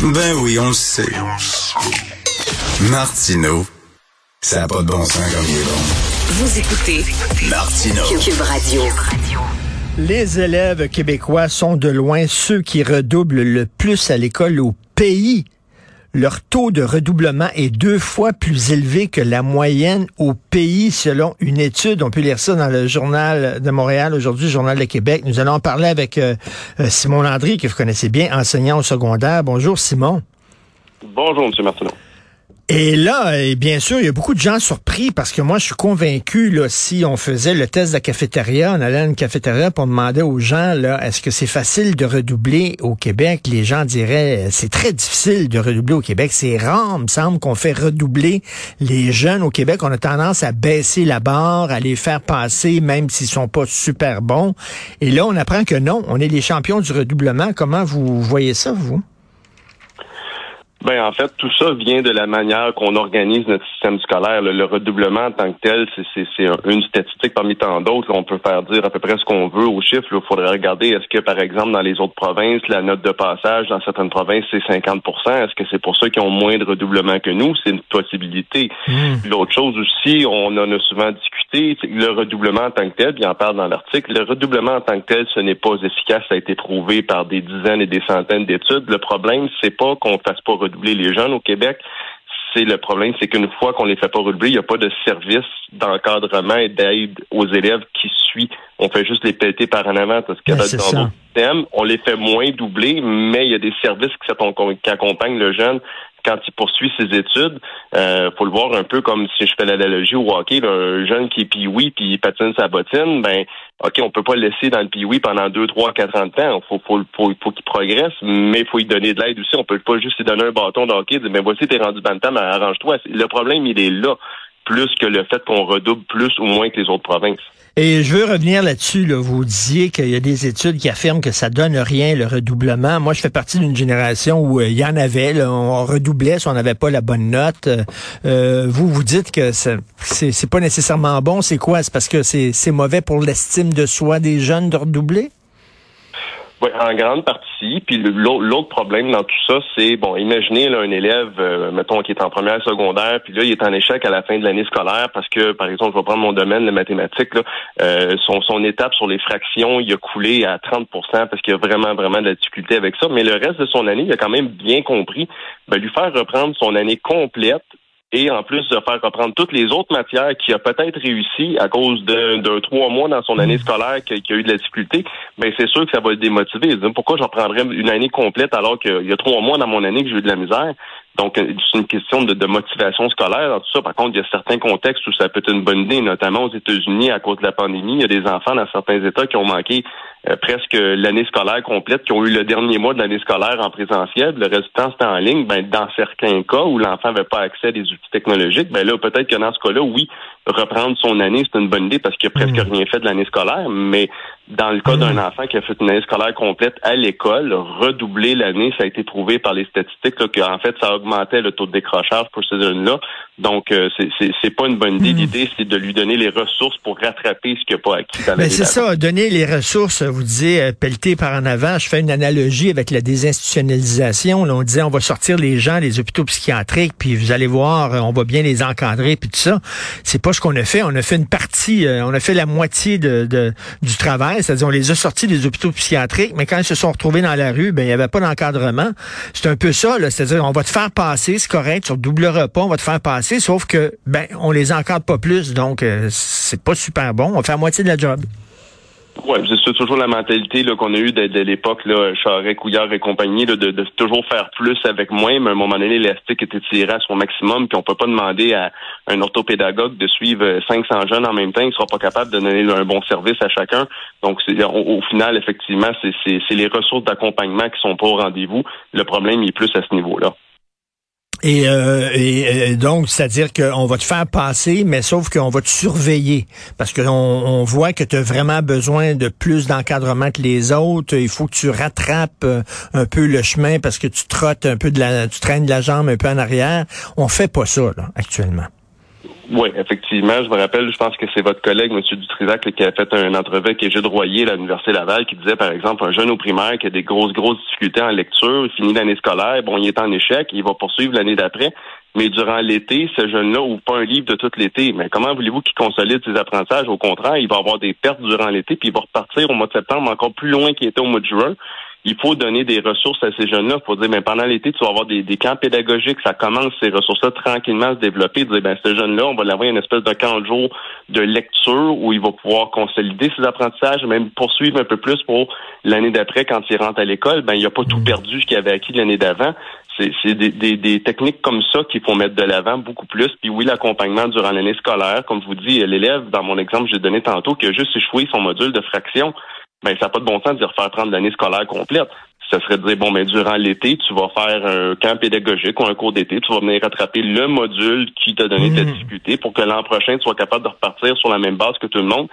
Ben oui, on le sait. Martineau, ça n'a pas de bon sens comme il est bon. Vous écoutez Martineau. Cube Radio. Les élèves québécois sont de loin ceux qui redoublent le plus à l'école au pays. Leur taux de redoublement est deux fois plus élevé que la moyenne au pays selon une étude. On peut lire ça dans le journal de Montréal aujourd'hui, le journal de Québec. Nous allons en parler avec euh, euh, Simon Landry, que vous connaissez bien, enseignant au secondaire. Bonjour Simon. Bonjour, M. Martineau. Et là, et bien sûr, il y a beaucoup de gens surpris parce que moi, je suis convaincu, là, si on faisait le test de la cafétéria, on allait à une cafétéria pour demander aux gens, là, est-ce que c'est facile de redoubler au Québec? Les gens diraient, c'est très difficile de redoubler au Québec. C'est rare, il me semble, qu'on fait redoubler les jeunes au Québec. On a tendance à baisser la barre, à les faire passer, même s'ils sont pas super bons. Et là, on apprend que non, on est les champions du redoublement. Comment vous voyez ça, vous? Ben en fait, tout ça vient de la manière qu'on organise notre système scolaire. Le, le redoublement en tant que tel, c'est une statistique parmi tant d'autres. On peut faire dire à peu près ce qu'on veut aux chiffres. Il faudrait regarder est-ce que, par exemple, dans les autres provinces, la note de passage dans certaines provinces, c'est 50% Est-ce que c'est pour ceux qui ont moins de redoublement que nous? C'est une possibilité. L'autre chose aussi, on en a souvent discuté, le redoublement en tant que tel, puis en parle dans l'article, le redoublement en tant que tel, ce n'est pas efficace. Ça a été prouvé par des dizaines et des centaines d'études. Le problème, c'est pas qu'on fasse pas redoubler les jeunes au Québec. C'est le problème, c'est qu'une fois qu'on les fait pas redoubler, il n'y a pas de service d'encadrement et d'aide aux élèves qui suit. On fait juste les péter par en avant parce que Ben, dans d'autres systèmes, on les fait moins doubler, mais il y a des services qui, qui accompagnent le jeune quand il poursuit ses études. Euh, faut le voir un peu comme si je fais l'analogie au hockey, un jeune qui est pioui puis il patine sa bottine, ben OK, on peut pas le laisser dans le pioui pendant deux, trois, quatre ans de temps. Faut, faut, faut, faut qu'il progresse, mais faut lui donner de l'aide aussi. On peut pas juste lui donner un bâton de hockey et dire, ben voici, t'es rendu bantam, arrange-toi. Le problème, il est là, plus que le fait qu'on redouble plus ou moins que les autres provinces. Et je veux revenir là-dessus. Là. Vous disiez qu'il y a des études qui affirment que ça donne rien, le redoublement. Moi, je fais partie d'une génération où euh, il y en avait. on redoublait si on n'avait pas la bonne note. Euh, vous, vous dites que c'est pas nécessairement bon. C'est quoi? C'est parce que c'est mauvais pour l'estime de soi des jeunes de redoubler? Oui, en grande partie. Puis l'autre problème dans tout ça, c'est bon, imaginez là, un élève, euh, mettons, qui est en première secondaire, puis là, il est en échec à la fin de l'année scolaire parce que, par exemple, je vais prendre mon domaine, les mathématiques, là, euh, son, son étape sur les fractions, il a coulé à 30% parce qu'il a vraiment, vraiment de la difficulté avec ça. Mais le reste de son année, il a quand même bien compris, ben, lui faire reprendre son année complète et en plus de faire reprendre toutes les autres matières qui a peut-être réussi à cause d'un trois mois dans son année scolaire qui, qui a eu de la difficulté, ben c'est sûr que ça va le démotiver. Pourquoi j'en prendrais une année complète alors qu'il y a trois mois dans mon année que j'ai eu de la misère? Donc, euh, c'est une question de, de motivation scolaire dans tout ça. Par contre, il y a certains contextes où ça peut être une bonne idée, notamment aux États-Unis à cause de la pandémie. Il y a des enfants dans certains États qui ont manqué euh, presque l'année scolaire complète, qui ont eu le dernier mois de l'année scolaire en présentiel. Le temps, c'était en ligne. Ben, dans certains cas où l'enfant n'avait pas accès à des outils technologiques, ben là, peut-être que dans ce cas-là, oui, reprendre son année, c'est une bonne idée parce qu'il a presque rien fait de l'année scolaire. Mais dans le cas d'un enfant qui a fait une année scolaire complète à l'école, redoubler l'année, ça a été prouvé par les statistiques là, qu'en fait, ça augmentait le taux de décrochage pour ces jeunes-là. Donc, euh, c'est- c'est c'est pas une bonne idée. L'idée, c'est de lui donner les ressources pour rattraper ce qu'il n'a pas acquis dans Ben c'est ça, donner les ressources vous disiez euh, pelleter par en avant. Je fais une analogie avec la désinstitutionnalisation. On disait on va sortir les gens des hôpitaux psychiatriques, puis vous allez voir, on va bien les encadrer, puis tout ça. C'est pas ce qu'on a fait. On a fait une partie, euh, on a fait la moitié du travail, c'est-à-dire on les a sortis des hôpitaux psychiatriques, mais quand ils se sont retrouvés dans la rue, ben il y avait pas d'encadrement. C'est un peu ça, c'est-à-dire on va te faire passer, c'est correct, sur double repas, on va te faire passer, sauf que ben on les encadre pas plus, donc euh, c'est pas super bon. On faire la moitié de la job. Oui, c'est toujours la mentalité qu'on a eue de, l'époque, Charret, Couillard et compagnie, de, toujours faire plus avec moins, mais à un moment donné, l'élastique était tiré à son maximum, puis on peut pas demander à un orthopédagogue de suivre 500 jeunes en même temps, il sera pas capable de donner un bon service à chacun. Donc, au, final, effectivement, c'est les ressources d'accompagnement qui sont pas au rendez-vous. Le problème est plus à ce niveau-là. Et, euh, et, donc, c'est-à-dire qu'on va te faire passer, mais sauf qu'on va te surveiller. Parce qu'on on voit que tu as vraiment besoin de plus d'encadrement que les autres. Il faut que tu rattrapes euh, un peu le chemin parce que tu trottes un peu de la, tu traînes de la jambe un peu en arrière. On fait pas ça, là, actuellement. Oui, effectivement. Je me rappelle, je pense que c'est votre collègue, M. Dutrisac, qui a fait un entrevue avec Gilles Royer à l'Université Laval, qui disait, par exemple, un jeune au primaire qui a des grosses, grosses difficultés en lecture, il finit l'année scolaire, bon, il est en échec, il va poursuivre l'année d'après. Mais durant l'été, ce jeune-là ouvre pas un livre de tout l'été. Mais comment voulez-vous qu'il consolide ses apprentissages? Au contraire, il va avoir des pertes durant l'été, puis il va repartir au mois de septembre encore plus loin qu'il était au mois de juin il faut donner des ressources à ces jeunes-là. Il faut dire, mais pendant l'été, tu vas avoir des, camps pédagogiques, ça commence ces ressources-là tranquillement à se développer. Dire, ben, ce jeune-là, on va l'avoir une espèce de camp de jour de lecture où il va pouvoir consolider ses apprentissages, même poursuivre un peu plus pour l'année d'après quand il rentre à l'école. Ben, il n'a pas tout mmh. perdu ce qu'il avait acquis l'année d'avant. C'est des, techniques comme ça qu'il faut mettre de l'avant beaucoup plus. Puis oui, l'accompagnement durant l'année scolaire, comme je vous dis, l'élève, dans mon exemple, j'ai donné tantôt, qui a juste échoué son module de fraction ben ça n'a pas de bon sens de refaire prendre l'année scolaire complète. Ça serait de dire, bon, mais ben, durant l'été, tu vas faire un camp pédagogique ou un cours d'été, tu vas venir rattraper le module qui t'a donné ta mmh. difficulté pour que l'an prochain, tu sois capable de repartir sur la même base que tout le monde.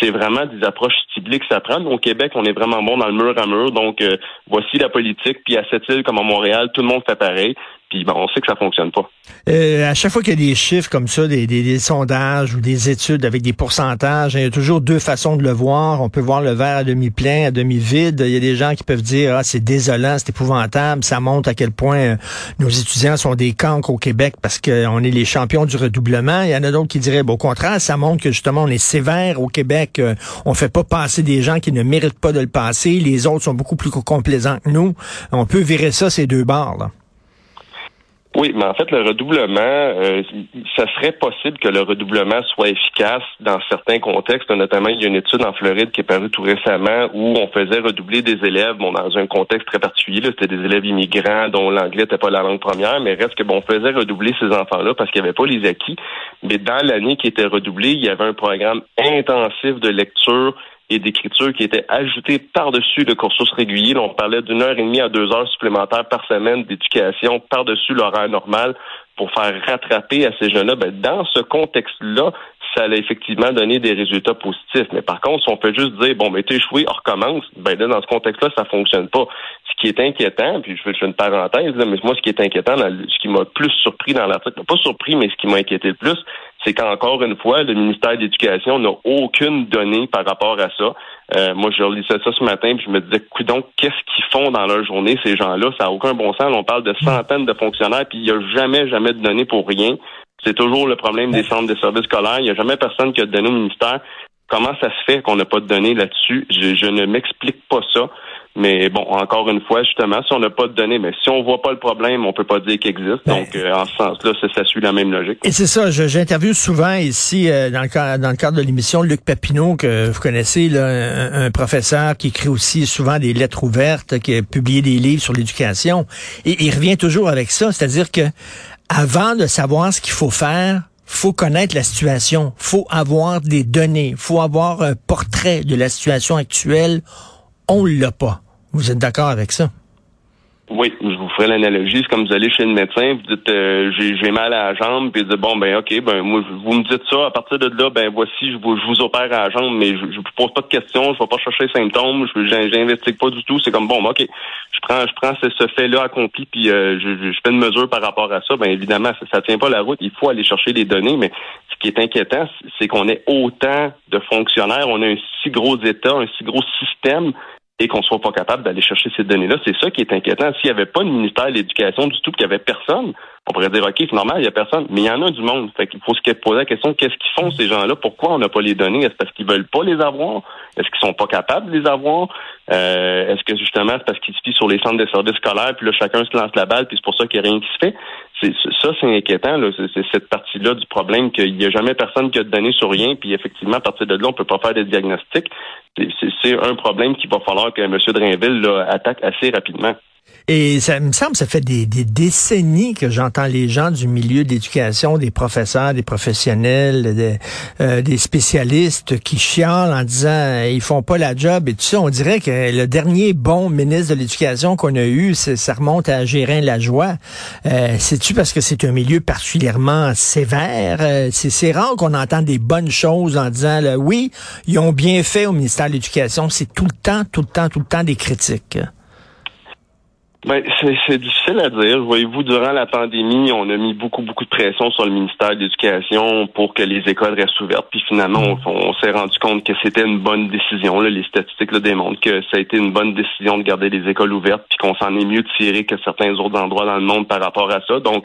C'est vraiment des approches ciblées que ça prend. Au Québec, on est vraiment bon dans le mur à mur. Donc, euh, voici la politique. Puis à cette île comme à Montréal, tout le monde fait pareil. Puis bon, on sait que ça fonctionne pas. Euh, à chaque fois qu'il y a des chiffres comme ça, des, sondages ou des études avec des pourcentages, il y a toujours deux façons de le voir. On peut voir le verre à demi plein, à demi vide. Il y a des gens qui peuvent dire ah c'est désolant, c'est épouvantable, ça montre à quel point euh, nos étudiants sont des cancres au Québec parce qu'on est les champions du redoublement. Il y en a d'autres qui diraient bon, au contraire, ça montre que justement on est sévère au Québec. Euh, on fait pas passer des gens qui ne méritent pas de le passer. Les autres sont beaucoup plus complaisants que nous. On peut virer ça ces deux barres là. Oui, mais en fait, le redoublement, euh, ça serait possible que le redoublement soit efficace dans certains contextes. Notamment, il y a une étude en Floride qui est parue tout récemment où on faisait redoubler des élèves, bon, dans un contexte très particulier. C'était des élèves immigrants dont l'anglais n'était pas la langue première, mais reste que bon, on faisait redoubler ces enfants-là parce qu'il n'y avait pas les acquis. Mais dans l'année qui était redoublée, il y avait un programme intensif de lecture et d'écriture qui était ajouté par-dessus le cursus régulier. on parlait d'une heure et demie à deux heures supplémentaires par semaine d'éducation par-dessus l'horaire normal pour faire rattraper à ces jeunes-là. Ben, dans ce contexte-là, ça allait effectivement donner des résultats positifs. Mais par contre, si on peut juste dire, bon, mais t'es échoué, on recommence, ben là, dans ce contexte-là, ça fonctionne pas. Ce qui est inquiétant, puis je fais une parenthèse, mais moi, ce qui est inquiétant, ce qui m'a plus surpris dans l'article, pas surpris, mais ce qui m'a inquiété le plus, c'est qu'encore une fois, le ministère de l'Éducation n'a aucune donnée par rapport à ça. Euh, moi, je relisais ça ce matin, puis je me disais, donc, qu'est-ce qu'ils font dans leur journée, ces gens-là? Ça n'a aucun bon sens. On parle de centaines de fonctionnaires, puis il n'y a jamais, jamais de données pour rien. C'est toujours le problème des centres de services scolaires. Il n'y a jamais personne qui a donné au ministère. Comment ça se fait qu'on n'a pas de données là-dessus? je ne m'explique pas ça. Mais bon, encore une fois, justement, si on n'a pas de données, mais si on voit pas le problème, on peut pas dire qu'il existe. Ben, Donc, euh, en ce sens-là, ça, suit la même logique. Et c'est ça, j'interviewe souvent ici, euh, dans, le, dans le cadre de l'émission, Luc Papineau, que vous connaissez, là, un, professeur qui écrit aussi souvent des lettres ouvertes, qui a publié des livres sur l'éducation. Et il revient toujours avec ça, c'est-à-dire que avant de savoir ce qu'il faut faire, faut connaître la situation, faut avoir des données, faut avoir un portrait de la situation actuelle on l'a pas. Vous êtes d'accord avec ça? Oui, je vous ferai l'analogie. C'est comme vous allez chez le médecin, vous dites euh, j'ai mal à la jambe, puis vous dites bon ben ok, ben vous me dites ça, à partir de là, ben voici, je vous, opère à la jambe, mais je, vous pose pas de questions, je vais pas chercher les symptômes, je j'investigue pas du tout. C'est comme bon, ben, ok, je prends je prends ce, fait-là accompli, puis euh, je, je, fais une mesure par rapport à ça. Ben évidemment, ça, ça tient pas la route. Il faut aller chercher les données, mais ce qui est inquiétant, c'est qu'on ait autant de fonctionnaires, on a un si gros État, un si gros système et qu'on soit pas capable d'aller chercher ces données-là. C'est ça qui est inquiétant. S'il n'y avait pas de ministère de l'Éducation du tout, qu'il n'y avait personne, on pourrait dire, OK, c'est normal, il n'y a personne, mais il y en a du monde. Fait qu'il faut se poser la question, qu'est-ce qu'ils font ces gens-là? Pourquoi on n'a pas les données? Est-ce parce qu'ils veulent pas les avoir? Est-ce qu'ils sont pas capables de les avoir? Euh, est-ce que justement c'est parce qu'ils se fient sur les centres de services scolaires, puis là, chacun se lance la balle, puis c'est pour ça qu'il n'y a rien qui se fait? C'est, ça, c'est inquiétant. Là. C'est, cette partie-là du problème qu'il n'y a jamais personne qui a de données sur rien, puis effectivement, à partir de là, on peut pas faire des diagnostics. C'est, un problème qu'il va falloir que M. Drainville là, attaque assez rapidement. Et ça me semble, ça fait des, décennies que j'entends les gens du milieu de l'éducation, des professeurs, des professionnels, des, euh, des spécialistes qui chialent en disant euh, ils font pas la job et tout ça. On dirait que le dernier bon ministre de l'éducation qu'on a eu, ça remonte à Gérin Lajoie. Euh, C'est-tu parce que c'est un milieu particulièrement sévère? Euh, c'est rare qu'on entende des bonnes choses en disant là, oui, ils ont bien fait au ministère de l'Éducation. C'est tout le temps, tout le temps, tout le temps des critiques. Ben, c'est difficile à dire. Voyez-vous, durant la pandémie, on a mis beaucoup, beaucoup de pression sur le ministère de l'Éducation pour que les écoles restent ouvertes. Puis finalement, on, s'est rendu compte que c'était une bonne décision. Les statistiques le démontrent que ça a été une bonne décision de garder les écoles ouvertes, puis qu'on s'en est mieux tiré que certains autres endroits dans le monde par rapport à ça. Donc,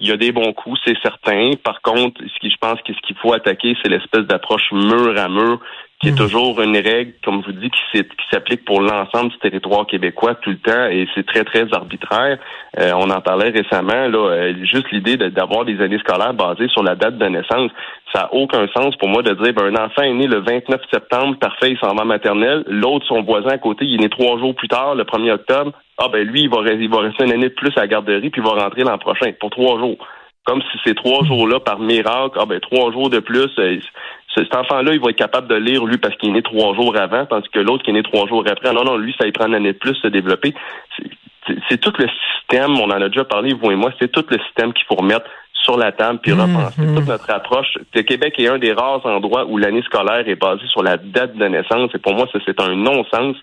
il y a des bons coups, c'est certain. Par contre, ce qui, je pense que ce qu'il faut attaquer, c'est l'espèce d'approche mur à mur qui est hmm. toujours une règle, comme je vous dis, qui s'applique pour l'ensemble du territoire québécois tout le temps, et c'est très, très arbitraire. Euh, on en parlait récemment, là, euh, juste l'idée d'avoir des années scolaires basées sur la date de naissance, ça n'a aucun sens pour moi de dire, ben, un enfant est né le 29 septembre, parfait, il s'en va maternelle, l'autre, son voisin à côté, il est né trois jours plus tard, le 1er octobre, ah ben lui, il va, il va rester une année de plus à la garderie, puis il va rentrer l'an prochain, pour trois jours comme si ces trois hmm. jours-là, par miracle, ah ben trois jours de plus, euh, cet enfant-là, il va être capable de lire, lui, parce qu'il est né trois jours avant, tandis que l'autre qui est né trois jours après, non, non, lui, ça y prend une année de plus se développer. C'est tout le système, on en a déjà parlé, vous et moi, c'est tout le système qu'il faut remettre sur la table puis repenser mmh, toute notre approche. Le Québec est un des rares endroits où l'année scolaire est basée sur la date de naissance et pour moi, ça, c'est un non-sens.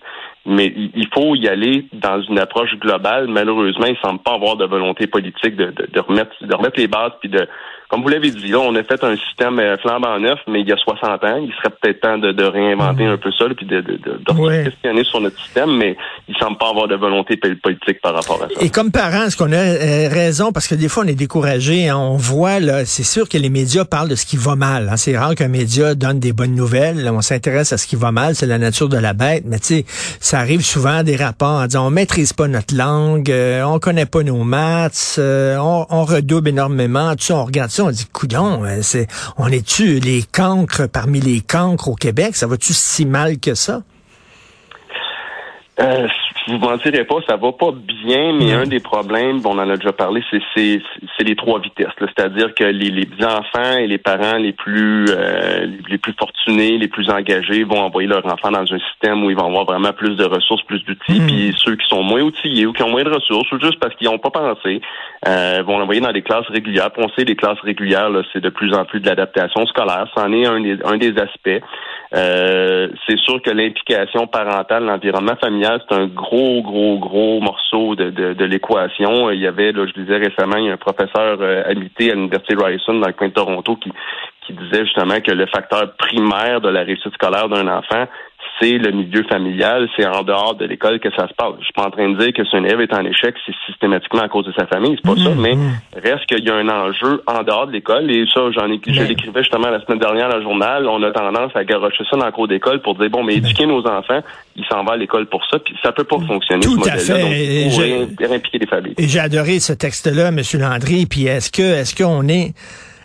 Mais il faut y aller dans une approche globale. Malheureusement, il semble pas avoir de volonté politique de, de, de remettre de remettre les bases puis de comme vous l'avez dit, là, on a fait un système euh, flambant neuf, mais il y a 60 ans, il serait peut-être temps de, réinventer mhm. un peu ça, puis de, de, de, questionner sur notre système, mais il semble pas avoir de volonté politique par rapport à ça. Et comme parents, est-ce qu'on a euh, raison, parce que des fois, on est découragé, hein, on voit, là, c'est sûr que les médias parlent de ce qui va mal. Hein, c'est rare qu'un média donne des bonnes nouvelles. on s'intéresse à ce qui va mal, c'est la nature de la bête, mais tu sais, ça arrive souvent des rapports en disant on maîtrise pas notre langue, euh, on connaît pas nos maths, on, on redouble énormément, tu sais, on regarde ça on dit, coudon, c'est, on est-tu les cancres parmi les cancres au Québec? Ça va-tu si mal que ça? Euh, vous mentirez pas, ça va pas bien, mais un des problèmes, on en a déjà parlé, c'est c'est les trois vitesses. C'est-à-dire que les, les enfants et les parents les plus euh, les plus fortunés, les plus engagés vont envoyer leurs enfants dans un système où ils vont avoir vraiment plus de ressources, plus d'outils. Hmm. Puis ceux qui sont moins outillés ou qui ont moins de ressources, ou juste parce qu'ils n'ont pas pensé, euh, vont l'envoyer dans des classes régulières. Puis on sait les classes régulières, c'est de plus en plus de l'adaptation scolaire. C'en est un des, un des aspects. Euh, c'est sûr que l'implication parentale, l'environnement familial, c'est un gros, gros, gros morceau de, de, l'équation. Il y avait, là, je disais récemment, il y a un professeur euh, habité à l'Université Ryerson dans le coin de Toronto qui, qui disait justement que le facteur primaire de la réussite scolaire d'un enfant, c'est le milieu familial, c'est en dehors de l'école que ça se passe. Je suis pas en train de dire que si un élève est en échec, c'est systématiquement à cause de sa famille, c'est pas ça, mmh, mais mmh. reste qu'il y a un enjeu en dehors de l'école, et ça, j'en ai, je l'écrivais justement la semaine dernière dans le journal, on a tendance à garocher ça dans le cours d'école pour dire, bon, mais éduquer nos enfants, ils s'en vont à l'école pour ça, puis ça peut pas fonctionner, Tout ce modèle-là, donc impliquer les familles. Et j'ai adoré ce texte-là, M. Landry, puis est-ce que, est-ce qu'on est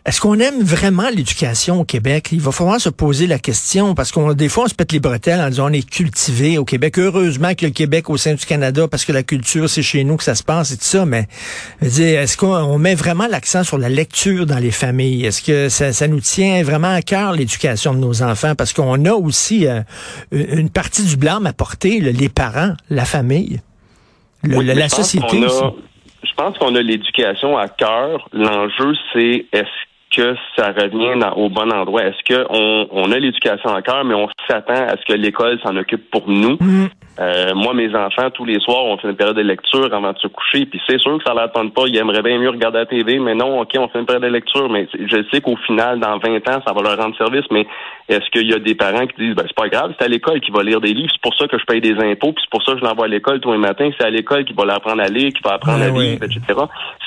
est-ce qu'on aime vraiment l'éducation au Québec? Il va falloir se poser la question parce qu'on des fois on se pète les bretelles en disant on est cultivé au Québec. Heureusement que le Québec au sein du Canada parce que la culture c'est chez nous que ça se passe et tout ça. Mais est-ce qu'on met vraiment l'accent sur la lecture dans les familles? Est-ce que ça, nous tient vraiment à cœur l'éducation de nos enfants? Parce qu'on a aussi euh, une partie du blâme à porter les parents, la famille. Le- Oui, la, société a- aussi. Je pense qu'on a l'éducation à cœur. L'enjeu, c'est est-ce que ça revient dans- au bon endroit? Est-ce qu'on on a l'éducation à cœur, mais on s'attend à ce que l'école s'en occupe pour nous? Mm. Euh, moi, mes enfants, tous les soirs, on fait une période de lecture avant de se coucher. Puis c'est sûr que ça leur tente pas. Ils aimeraient bien mieux regarder la TV, mais non, OK, on fait une période de lecture. Mais je sais qu'au final, dans 20 ans, ça va leur rendre service. Mais est-ce qu'il y a des parents qui disent, ben, c'est pas grave, c'est à l'école qu'il va lire des livres. C'est pour ça que je paye des impôts. Puis c'est pour ça que je l'envoie à l'école tous les matins. C'est à l'école qu'il va l'apprendre à lire, qu'il va apprendre Ouais, à lire, etc.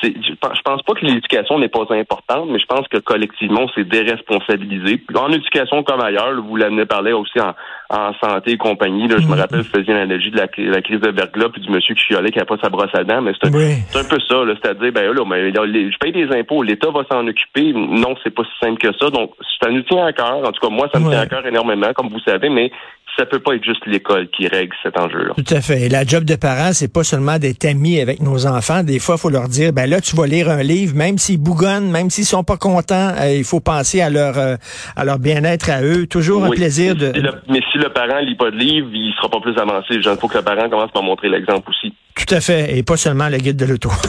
C'est- Je pense pas que l'éducation n'est pas importante, mais je pense que collectivement, c'est déresponsabilisé. En éducation comme ailleurs, vous l'avez parlé aussi en, en santé et compagnie. Là, je me rappelle, je faisais une analogie de la, cri- la crise de verglas puis du monsieur qui chialait qui n'a pas sa brosse à dents, mais c'est un, Oui. c'est un peu ça. C'est-à-dire, ben là, mais, là, les- je paye des impôts, l'État va s'en occuper. Non, c'est pas si simple que ça. Donc, ça nous tient à cœur. En tout cas, moi, ça me tient à cœur énormément, comme vous savez, mais ça peut pas être juste l'école qui règle cet enjeu-là. Tout à fait. Et la job de parent, c'est pas seulement d'être ami avec nos enfants. Des fois, il faut leur dire, ben là, tu vas lire un livre, même s'ils bougonnent, même s'ils sont pas contents, euh, il faut penser à leur euh, à leur bien-être à eux. Toujours un plaisir de. Mais si le parent lit pas de livre, il sera pas plus avancé. Il faut que le parent commence par montrer l'exemple aussi. Tout à fait. Et pas seulement le guide de l'auto.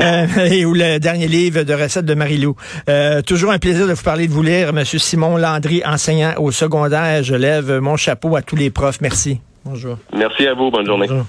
Euh, et ou le dernier livre de recettes de Marie-Lou. Euh, toujours un plaisir de vous parler, de vous lire. Monsieur Simon Landry, enseignant au secondaire. Je lève mon chapeau à tous les profs. Merci. Bonjour. Merci à vous. Bonne journée. Bonjour.